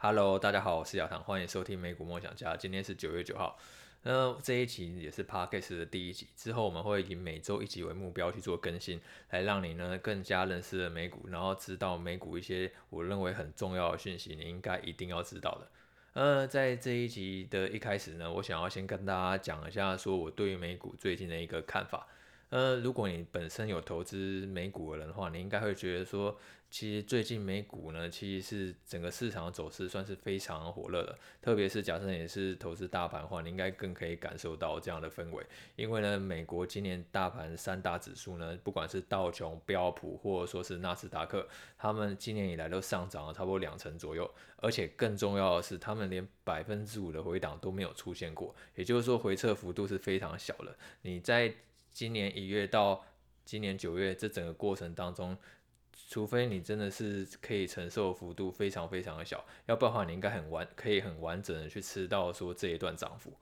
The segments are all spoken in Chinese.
Hello，大家好，我是亚堂，欢迎收听美股梦想家。今天是九月九号，那这一集也是 Podcast 的第一集。之后我们会以每周一集为目标去做更新，来让你呢更加认识了美股，然后知道美股一些我认为很重要的讯息，你应该一定要知道的。呃，在这一集的一开始呢，我想要先跟大家讲一下，说我对于美股最近的一个看法。呃，如果你本身有投资美股的人的话，你应该会觉得说，其实最近美股呢，其实是整个市场的走势算是非常火热的。特别是假设你是投资大盘的话，你应该更可以感受到这样的氛围。因为呢，美国今年大盘三大指数呢，不管是道琼、标普，或者说是纳斯达克，他们今年以来都上涨了差不多两成左右。而且更重要的是，他们连百分之五的回档都没有出现过，也就是说，回撤幅度是非常小的。你在今年一月到今年九月这整个过程当中，除非你真的是可以承受幅度非常非常的小，要不然的话你应该很完可以很完整的去吃到说这一段涨幅。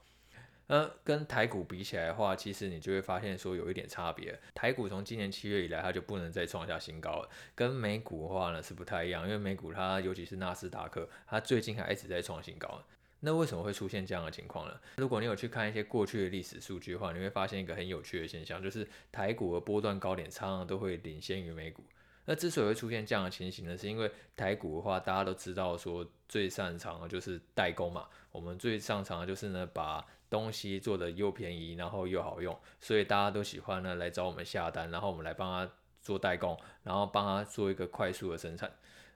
呃，跟台股比起来的话，其实你就会发现说有一点差别。台股从今年七月以来它就不能再创下新高了，跟美股的话呢是不太一样，因为美股它尤其是纳斯达克，它最近还一直在创新高。那为什么会出现这样的情况呢？如果你有去看一些过去的历史数据的话，你会发现一个很有趣的现象，就是台股的波段高点常常都会领先于美股。那之所以会出现这样的情形呢，是因为台股的话，大家都知道说最擅长的就是代工嘛，我们最擅长的就是呢把东西做得又便宜，然后又好用，所以大家都喜欢呢来找我们下单，然后我们来帮他做代工，然后帮他做一个快速的生产。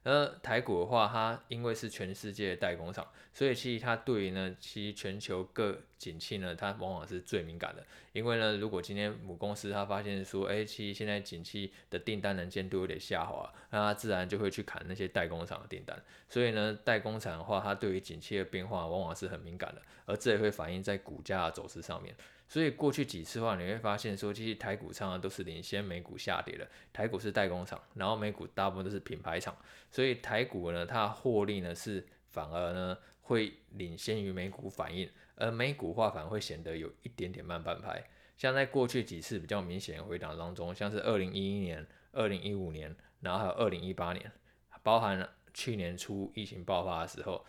而台股的话，它因为是全世界的代工厂，所以其实它对于呢，其实全球各景气呢，它往往是最敏感的。因为呢，如果今天母公司它发现说，哎，其实现在景气的订单能见度有点下滑，那它自然就会去砍那些代工厂的订单。所以呢，代工厂的话，它对于景气的变化往往是很敏感的，而这也会反映在股价的走势上面。所以过去几次的话，你会发现说，其实台股常常都是领先美股下跌的。台股是代工厂，然后美股大部分都是品牌厂，所以台股呢，它获利呢是反而呢会领先于美股反应，而美股化反而会显得有一点点慢半拍。像在过去几次比较明显的回档当中，像是二零一一年、二零一五年，然后还有二零一八年，包含去年初疫情爆发的时候，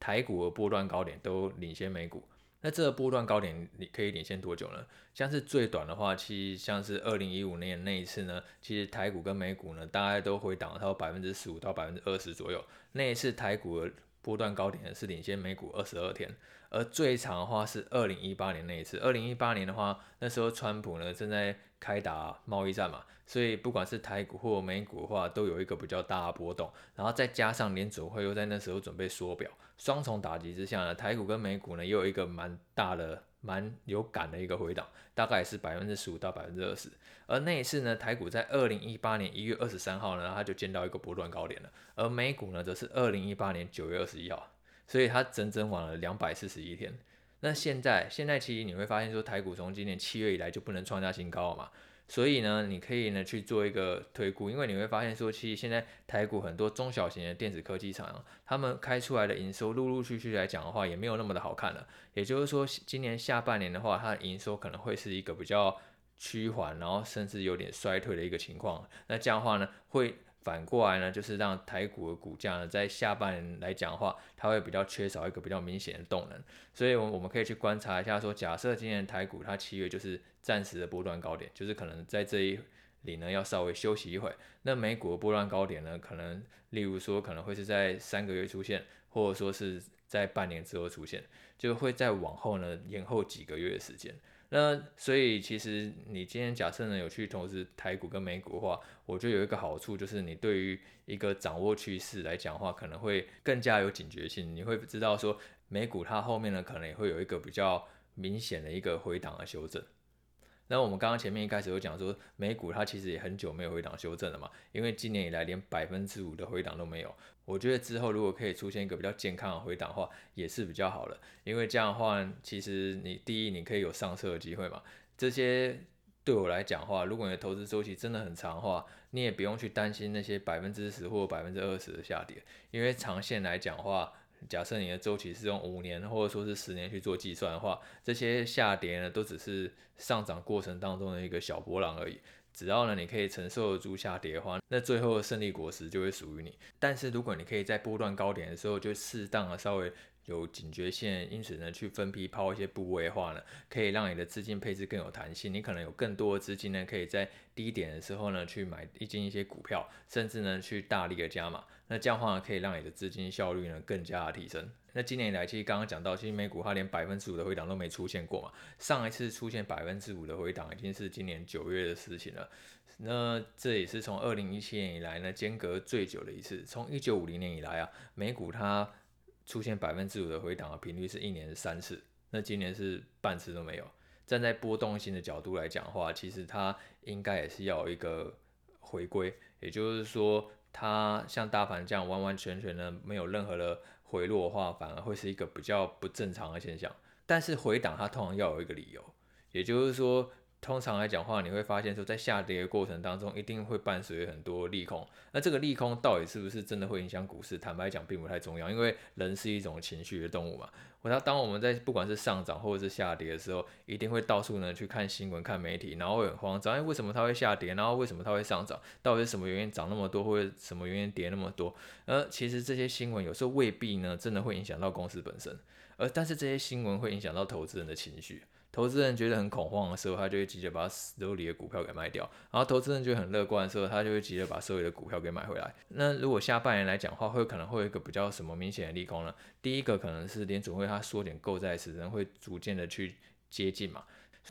台股的波段高点都领先美股。那这个波段高点你可以领先多久呢？像是最短的话，其实像是二零一五年那一次呢，其实台股跟美股呢，大概都回档到百分之十五到百分之二十左右。那一次台股的波段高点是领先美股二十二天，而最长的话是二零一八年那一次。二零一八年的话，那时候川普呢正在开打贸易战嘛，所以不管是台股或美股的话，都有一个比较大的波动。然后再加上联准会又在那时候准备缩表，双重打击之下呢，台股跟美股呢又有一个蛮大的。蛮有感的一个回档，大概是百分之十五到百分之二十。而那一次呢，台股在二零一八年一月二十三号呢，它就见到一个波段高点了。而美股呢，则是二零一八年九月二十一号，所以它整整晚了两百四十一天。那现在，现在其实你会发现说，台股从今年七月以来就不能创下新高了嘛。所以呢，你可以呢去做一个推估，因为你会发现说，其实现在台股很多中小型的电子科技厂，他们开出来的营收，陆陆续续来讲的话，也没有那么的好看了。也就是说，今年下半年的话，它的营收可能会是一个比较趋缓，然后甚至有点衰退的一个情况。那这样的话呢，会。反过来呢，就是让台股的股价呢，在下半年来讲的话，它会比较缺少一个比较明显的动能，所以，我我们可以去观察一下，说，假设今年台股它七月就是暂时的波段高点，就是可能在这一里呢要稍微休息一会，那美股的波段高点呢，可能例如说可能会是在三个月出现，或者说是在半年之后出现，就会再往后呢延后几个月的时间。那所以其实你今天假设呢有去投资台股跟美股的话，我觉得有一个好处就是你对于一个掌握趋势来讲的话，可能会更加有警觉性。你会知道说美股它后面呢可能也会有一个比较明显的一个回档的修正。那我们刚刚前面一开始有讲说美股它其实也很久没有回档修正了嘛，因为今年以来连百分之五的回档都没有。我觉得之后如果可以出现一个比较健康的回档的话，也是比较好的，因为这样的话，其实你第一你可以有上车的机会嘛。这些对我来讲的话，如果你的投资周期真的很长的话，你也不用去担心那些百分之十或百分之二十的下跌，因为长线来讲的话。假设你的周期是用五年或者说是十年去做计算的话，这些下跌呢都只是上涨过程当中的一个小波浪而已。只要呢你可以承受得住下跌的话，那最后的胜利果实就会属于你。但是如果你可以在波段高点的时候就适当的稍微有警觉性，因此呢去分批抛一些部位的话呢，可以让你的资金配置更有弹性。你可能有更多的资金呢，可以在低点的时候呢去买一进一些股票，甚至呢去大力的加码。那这样的话，可以让你的资金效率呢更加的提升。那今年以来，其实刚刚讲到，其实美股它连百分之五的回档都没出现过嘛。上一次出现百分之五的回档，已经是今年九月的事情了。那这也是从二零一七年以来呢，间隔最久的一次。从一九五零年以来啊，美股它出现百分之五的回档的频率是一年三次，那今年是半次都没有。站在波动性的角度来讲的话，其实它应该也是要有一个回归，也就是说，它像大盘这样完完全全的没有任何的回落的话，反而会是一个比较不正常的现象。但是回档它通常要有一个理由，也就是说。通常来讲话，你会发现说，在下跌的过程当中，一定会伴随很多利空。那这个利空到底是不是真的会影响股市？坦白讲，并不太重要，因为人是一种情绪的动物嘛。我要当我们在不管是上涨或者是下跌的时候，一定会到处呢去看新闻、看媒体，然后会很慌张，哎，为什么它会下跌？然后为什么它会上涨？到底是什么原因涨那么多，或者什么原因跌那么多？而其实这些新闻有时候未必呢，真的会影响到公司本身，而但是这些新闻会影响到投资人的情绪。投资人觉得很恐慌的时候，他就会急着把手里的股票给卖掉；然后投资人觉得很乐观的时候，他就会急着把手里的股票给买回来。那如果下半年来讲的话，会可能会有一个比较什么明显的利空呢？第一个可能是联准会它缩减购债时，人会逐渐的去接近嘛。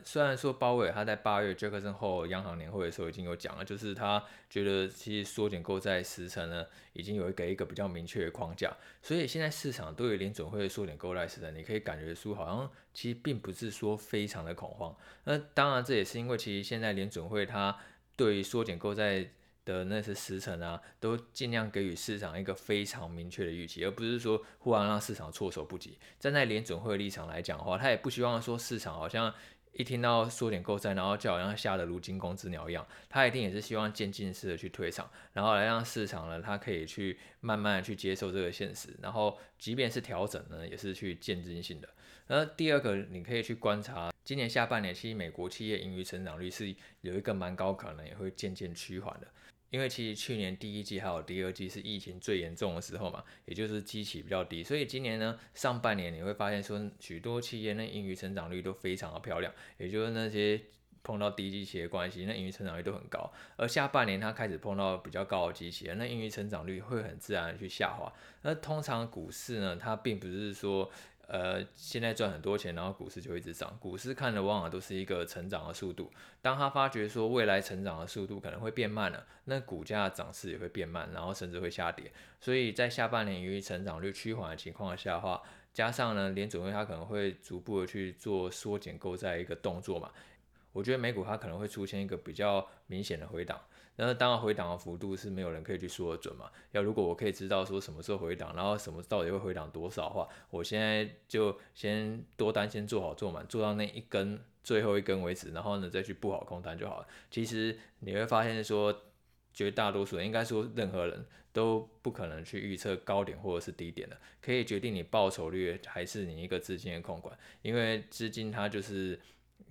虽然说鲍威尔他在八月杰克森后央行年会的时候已经有讲了，就是他觉得其实缩减购债时程呢，已经有一个一个比较明确的框架，所以现在市场对于联准会缩减购债时程，你可以感觉出好像其实并不是说非常的恐慌。那当然这也是因为其实现在联准会它对于缩减购债的那些时程啊，都尽量给予市场一个非常明确的预期，而不是说忽然让市场措手不及。站在联准会的立场来讲的话，他也不希望说市场好像。一听到缩减购债，然后就好像吓得如惊弓之鸟一样，他一定也是希望渐进式的去退场，然后来让市场呢，他可以去慢慢的去接受这个现实，然后即便是调整呢，也是去渐进性的。那第二个，你可以去观察今年下半年，其实美国企业盈余成长率是有一个蛮高可能也会渐渐趋缓的。因为其实去年第一季还有第二季是疫情最严重的时候嘛，也就是基期比较低，所以今年呢，上半年你会发现说许多企业那盈余成长率都非常的漂亮，也就是那些碰到低基期的关系，那盈余成长率都很高。而下半年它开始碰到比较高的基期，那盈余成长率会很自然的去下滑。那通常股市呢，它并不是说。呃，现在赚很多钱，然后股市就一直涨。股市看的往往都是一个成长的速度。当他发觉说未来成长的速度可能会变慢了，那股价涨势也会变慢，然后甚至会下跌。所以在下半年由于成长率趋缓的情况下的话，加上呢，联准会它可能会逐步的去做缩减购债一个动作嘛，我觉得美股它可能会出现一个比较明显的回档。那当然回档的幅度是没有人可以去说的准嘛。要如果我可以知道说什么时候回档，然后什么到底会回档多少的话，我现在就先多单先做好做满，做到那一根最后一根为止，然后呢再去布好空单就好了。其实你会发现说，绝大多数人应该说任何人都不可能去预测高点或者是低点的，可以决定你报酬率还是你一个资金的控管，因为资金它就是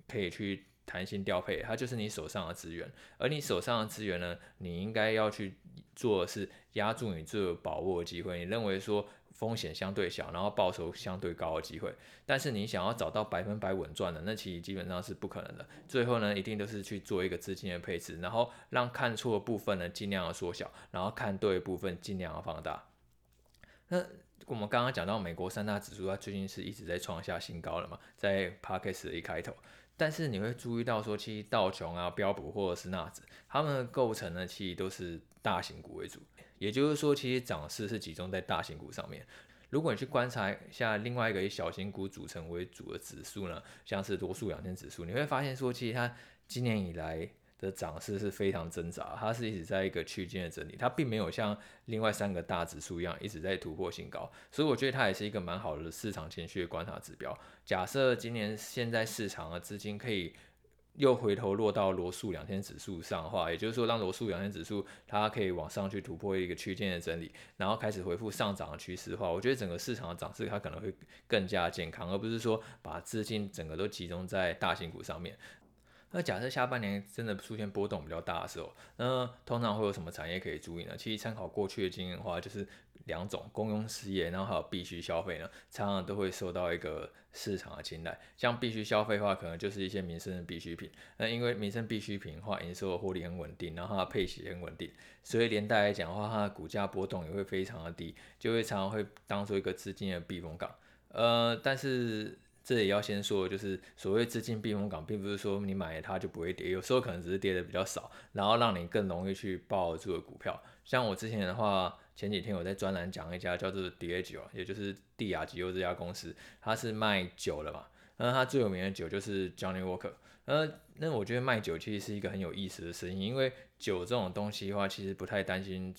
可以去。弹性调配，它就是你手上的资源，而你手上的资源呢，你应该要去做的是压住你最有把握的机会。你认为说风险相对小，然后报酬相对高的机会，但是你想要找到百分百稳赚的，那其实基本上是不可能的。最后呢，一定都是去做一个资金的配置，然后让看错的部分呢尽量的缩小，然后看对的部分尽量的放大。那我们刚刚讲到美国三大指数，它最近是一直在创下新高了嘛，在 Podcast 的一开头。但是你会注意到说，其实道琼啊、标普或者是纳指，它们的构成呢，其实都是大型股为主。也就是说，其实涨势是集中在大型股上面。如果你去观察一下另外一个以小型股组成为主的指数呢，像是多数两千指数，你会发现说，其实它今年以来。的涨势是非常挣扎，它是一直在一个区间的整理，它并没有像另外三个大指数一样一直在突破新高，所以我觉得它也是一个蛮好的市场情绪的观察指标。假设今年现在市场的资金可以又回头落到罗素两千指数上的话，也就是说让罗素两千指数它可以往上去突破一个区间的整理，然后开始恢复上涨的趋势的话，我觉得整个市场的涨势它可能会更加健康，而不是说把资金整个都集中在大型股上面。那假设下半年真的出现波动比较大的时候，那通常会有什么产业可以注意呢？其实参考过去的经验的话，就是两种公用事业，然后还有必须消费呢，常常都会受到一个市场的青睐。像必须消费的话，可能就是一些民生的必需品。那因为民生必需品的话，营收的获利很稳定，然后它的配息也很稳定，所以连带来讲的话，它的股价波动也会非常的低，就会常常会当做一个资金的避风港。呃，但是。这也要先说，就是所谓资金避风港，并不是说你买它就不会跌，有时候可能只是跌的比较少，然后让你更容易去抱住的股票。像我之前的话，前几天我在专栏讲一家叫做 D A 酒也就是帝亚吉欧这家公司，它是卖酒的嘛，那它最有名的酒就是 Johnny Walker。呃，那我觉得卖酒其实是一个很有意思的生意，因为酒这种东西的话，其实不太担心，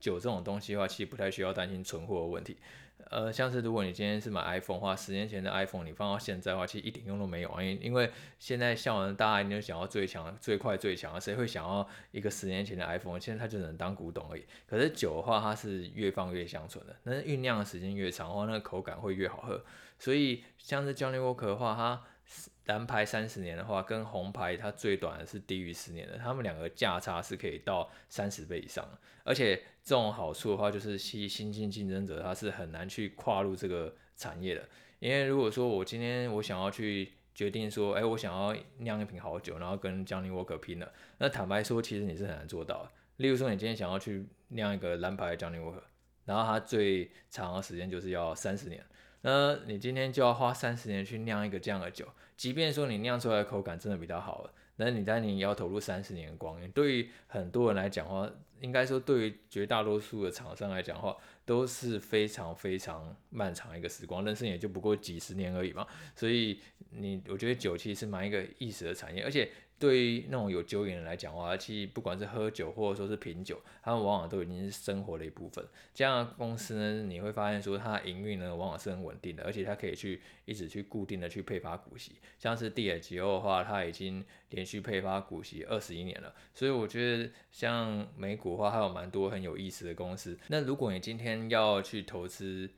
酒这种东西的话，其实不太需要担心存货的问题。呃，像是如果你今天是买 iPhone 的话，十年前的 iPhone 你放到现在的话，其实一点用都没有啊。因因为现在像人大家一定想要最强、最快、最强，谁会想要一个十年前的 iPhone？现在它就能当古董而已。可是酒的话，它是越放越香醇的，那酝酿的时间越长的话，那个口感会越好喝。所以像是 Johnny Walker 的话，它蓝牌三十年的话，跟红牌它最短的是低于十年的，它们两个价差是可以到三十倍以上。而且这种好处的话，就是新新进竞争者他是很难去跨入这个产业的。因为如果说我今天我想要去决定说，哎，我想要酿一瓶好酒，然后跟 Johnny Walker 拼了，那坦白说，其实你是很难做到的。例如说，你今天想要去酿一个蓝牌 Johnny Walker，然后它最长的时间就是要三十年。那你今天就要花三十年去酿一个这样的酒，即便说你酿出来的口感真的比较好了，那你但你要投入三十年的光阴。对于很多人来讲话，应该说对于绝大多数的厂商来讲话，都是非常非常漫长一个时光，人生也就不过几十年而已嘛。所以你我觉得酒其实是蛮一个意识的产业，而且。对于那种有酒瘾的人来讲的话，其实不管是喝酒或者说是品酒，他们往往都已经是生活的一部分。这样的公司呢，你会发现说它的营运呢往往是很稳定的，而且它可以去一直去固定的去配发股息。像是帝亚吉欧的话，它已经连续配发股息二十一年了。所以我觉得像美股的话，还有蛮多很有意思的公司。那如果你今天要去投资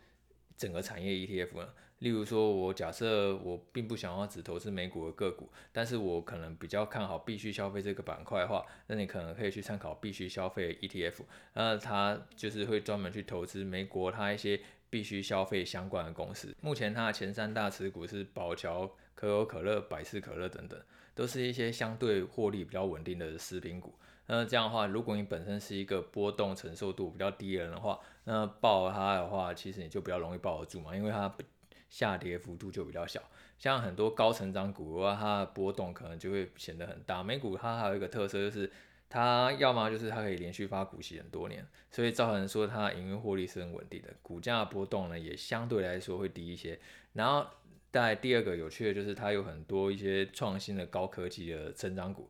整个产业 ETF 呢？例如说，我假设我并不想要只投资美股的个股，但是我可能比较看好必须消费这个板块的话，那你可能可以去参考必须消费 ETF，那它就是会专门去投资美国它一些必须消费相关的公司。目前它的前三大持股是宝侨、可口可乐、百事可乐等等，都是一些相对获利比较稳定的食品股。那这样的话，如果你本身是一个波动承受度比较低的人的话，那抱它的话，其实你就比较容易抱得住嘛，因为它。下跌幅度就比较小，像很多高成长股的话，它的波动可能就会显得很大。美股它还有一个特色就是，它要么就是它可以连续发股息很多年，所以造成说它营运获利是很稳定的，股价波动呢也相对来说会低一些。然后在第二个有趣的就是它有很多一些创新的高科技的成长股，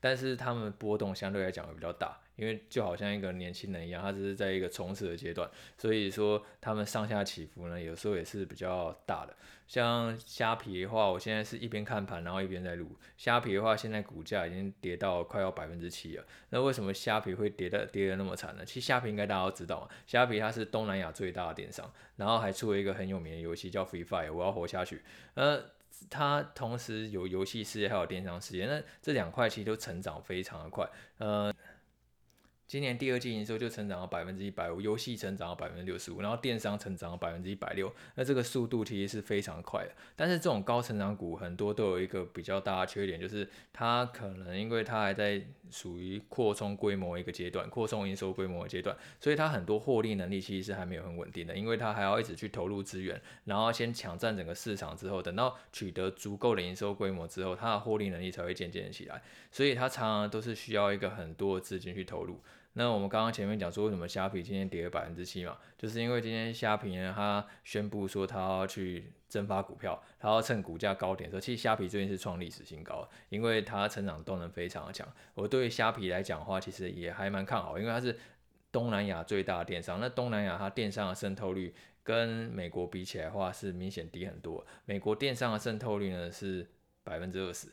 但是他们波动相对来讲会比较大。因为就好像一个年轻人一样，他只是在一个冲刺的阶段，所以说他们上下起伏呢，有时候也是比较大的。像虾皮的话，我现在是一边看盘，然后一边在录。虾皮的话，现在股价已经跌到快要百分之七了。那为什么虾皮会跌的跌的那么惨呢？其实虾皮应该大家都知道嘛，虾皮它是东南亚最大的电商，然后还出了一个很有名的游戏叫 Free Fire，我要活下去。呃，它同时有游戏事业还有电商事业，那这两块其实都成长非常的快，呃。今年第二季营收就成长了百分之一百五，游戏成长了百分之六十五，然后电商成长了百分之一百六，那这个速度其实是非常快的。但是这种高成长股很多都有一个比较大的缺点，就是它可能因为它还在属于扩充规模一个阶段，扩充营收规模的阶段，所以它很多获利能力其实是还没有很稳定的，因为它还要一直去投入资源，然后先抢占整个市场之后，等到取得足够的营收规模之后，它的获利能力才会渐渐起来，所以它常常都是需要一个很多资金去投入。那我们刚刚前面讲说，为什么虾皮今天跌了百分之七嘛？就是因为今天虾皮呢，它宣布说它要去增发股票，它要趁股价高点的时候，其实虾皮最近是创历史新高，因为它成长动能非常的强。我对虾皮来讲的话，其实也还蛮看好，因为它是东南亚最大的电商。那东南亚它电商的渗透率跟美国比起来的话，是明显低很多。美国电商的渗透率呢是百分之二十。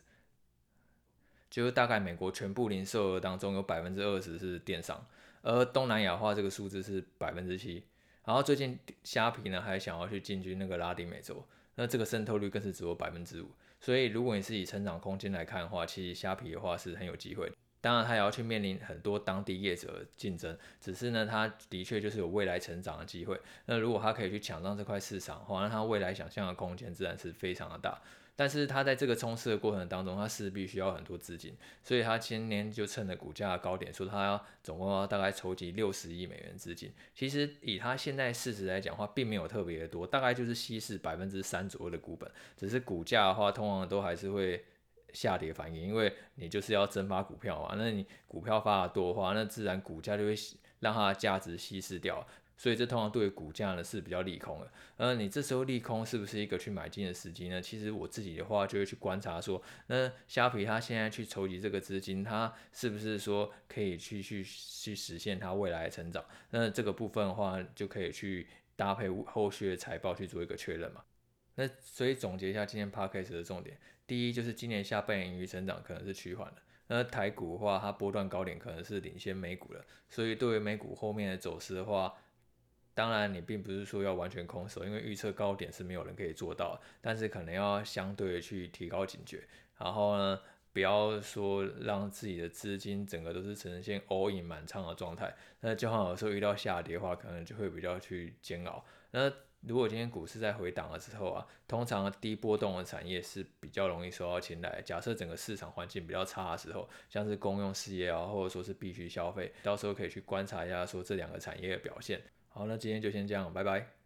就是大概美国全部零售额当中有百分之二十是电商，而东南亚的话这个数字是百分之七，然后最近虾皮呢还想要去进军那个拉丁美洲，那这个渗透率更是只有百分之五。所以如果你是以成长空间来看的话，其实虾皮的话是很有机会。当然，它也要去面临很多当地业者的竞争，只是呢，它的确就是有未来成长的机会。那如果它可以去抢占这块市场的话，那它未来想象的空间自然是非常的大。但是它在这个冲刺的过程当中，它势必需要很多资金，所以它今年就趁着股价的高点，说它要总共要大概筹集六十亿美元资金。其实以它现在市值来讲的话，并没有特别的多，大概就是稀释百分之三左右的股本。只是股价的话，通常都还是会下跌反应，因为你就是要增发股票嘛，那你股票发的多的话，那自然股价就会让它的价值稀释掉。所以这通常对股价呢是比较利空的，呃，你这时候利空是不是一个去买进的时机呢？其实我自己的话就会去观察说，那虾皮它现在去筹集这个资金，它是不是说可以去去去实现它未来的成长？那这个部分的话就可以去搭配后续的财报去做一个确认嘛。那所以总结一下今天 podcast 的重点，第一就是今年下半年盈余成长可能是趋缓的。那台股的话，它波段高点可能是领先美股了，所以对于美股后面的走势的话，当然，你并不是说要完全空手，因为预测高点是没有人可以做到，但是可能要相对的去提高警觉，然后呢，不要说让自己的资金整个都是呈现 all in 满仓的状态，那就好像有时候遇到下跌的话，可能就会比较去煎熬。那如果今天股市在回档的时候啊，通常低波动的产业是比较容易受到青睐。假设整个市场环境比较差的时候，像是公用事业啊，或者说是必须消费，到时候可以去观察一下说这两个产业的表现。好，那今天就先这样，拜拜。